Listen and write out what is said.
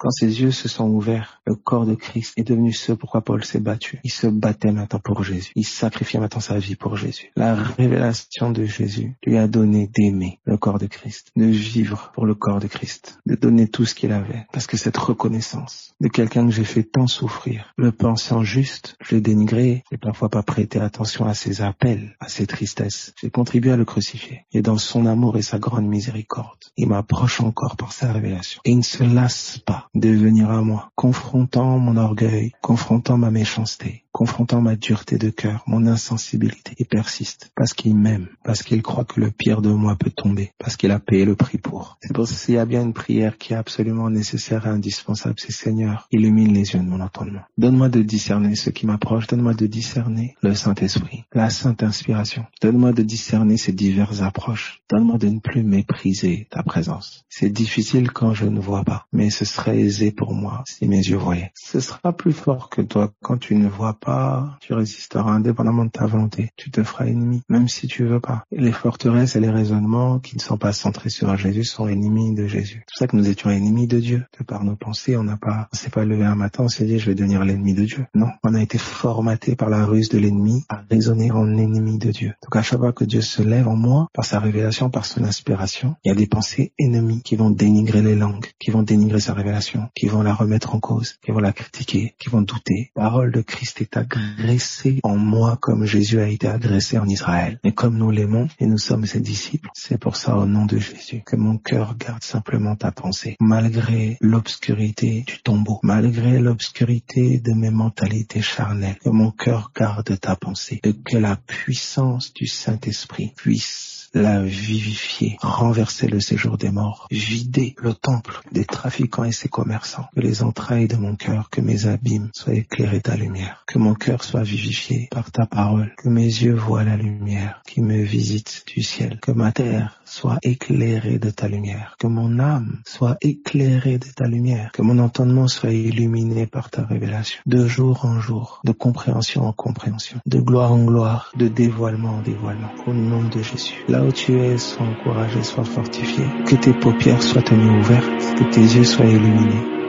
Quand ses yeux se sont ouverts, le corps de Christ est devenu ce pourquoi Paul s'est battu. Il se battait maintenant pour Jésus. Il sacrifiait maintenant sa vie pour Jésus. La révélation de Jésus lui a donné d'aimer le corps de Christ, de vivre pour le corps de Christ, de donner tout ce qu'il avait. Parce que cette reconnaissance de quelqu'un que j'ai fait tant souffrir, le pensant juste, je l'ai dénigré, j'ai parfois pas prêté attention à ses appels, à ses tristesses. J'ai contribué à le crucifier. Et dans son amour et sa grande miséricorde, il m'approche encore par sa révélation. Et il ne se lasse pas de venir à moi, confrontant mon orgueil, confrontant ma méchanceté, confrontant ma dureté de cœur, mon insensibilité, il persiste parce qu'il m'aime, parce qu'il croit que le pire de moi peut tomber, parce qu'il a payé le prix pour. C'est pour ça qu'il y a bien une prière qui est absolument nécessaire et indispensable, c'est Seigneur, illumine les yeux de mon entendement. Donne-moi de discerner ce qui m'approche, donne-moi de discerner le Saint-Esprit, la Sainte Inspiration. Donne-moi de discerner ces diverses approches. Donne-moi de ne plus mépriser ta présence. C'est difficile quand je ne vois pas, mais ce serait aisé pour moi si mes yeux voyaient. Ce sera plus fort que toi quand tu ne vois pas, tu résisteras indépendamment de ta volonté. Tu te feras ennemi, même si tu veux pas. les forteresses et les raisonnements qui ne sont pas centrés sur Jésus sont ennemis de Jésus. C'est pour ça que nous étions ennemis de Dieu. De par nos pensées, on n'a pas, on s'est pas levé un matin, on s'est dit, je vais devenir l'ennemi de Dieu. Non. On a été formaté par la ruse de l'ennemi à raisonner en ennemi de Dieu. Donc à chaque fois que Dieu se lève en moi, par sa révélation, par son inspiration, il y a des pensées ennemies qui vont dénigrer les langues, qui vont dénigrer sa révélation, qui vont la remettre en cause, qui vont la critiquer, qui vont douter. Parole de Christ est agressée en moi comme Jésus a été agressé en Israël. Et comme nous l'aimons et nous sommes ses disciples, c'est pour ça au nom de Jésus que mon cœur garde simplement ta pensée, malgré l'obscurité du tombeau, malgré l'obscurité de mes mentalités charnelles, que mon cœur garde ta pensée et que la puissance du Saint-Esprit puisse la vivifier, renverser le séjour des morts, vider le temple des trafiquants et ses commerçants, que les entrailles de mon cœur, que mes abîmes soient éclairés ta lumière, que mon cœur soit vivifié par ta parole, que mes yeux voient la lumière qui me visite du ciel, que ma terre soit éclairée de ta lumière, que mon âme soit éclairée de ta lumière, que mon entendement soit illuminé par ta révélation, de jour en jour, de compréhension en compréhension, de gloire en gloire, de dévoilement en dévoilement, au nom de Jésus. Là où tu es, sois encouragé, sois fortifié, que tes paupières soient tenues ouvertes, que tes yeux soient illuminés,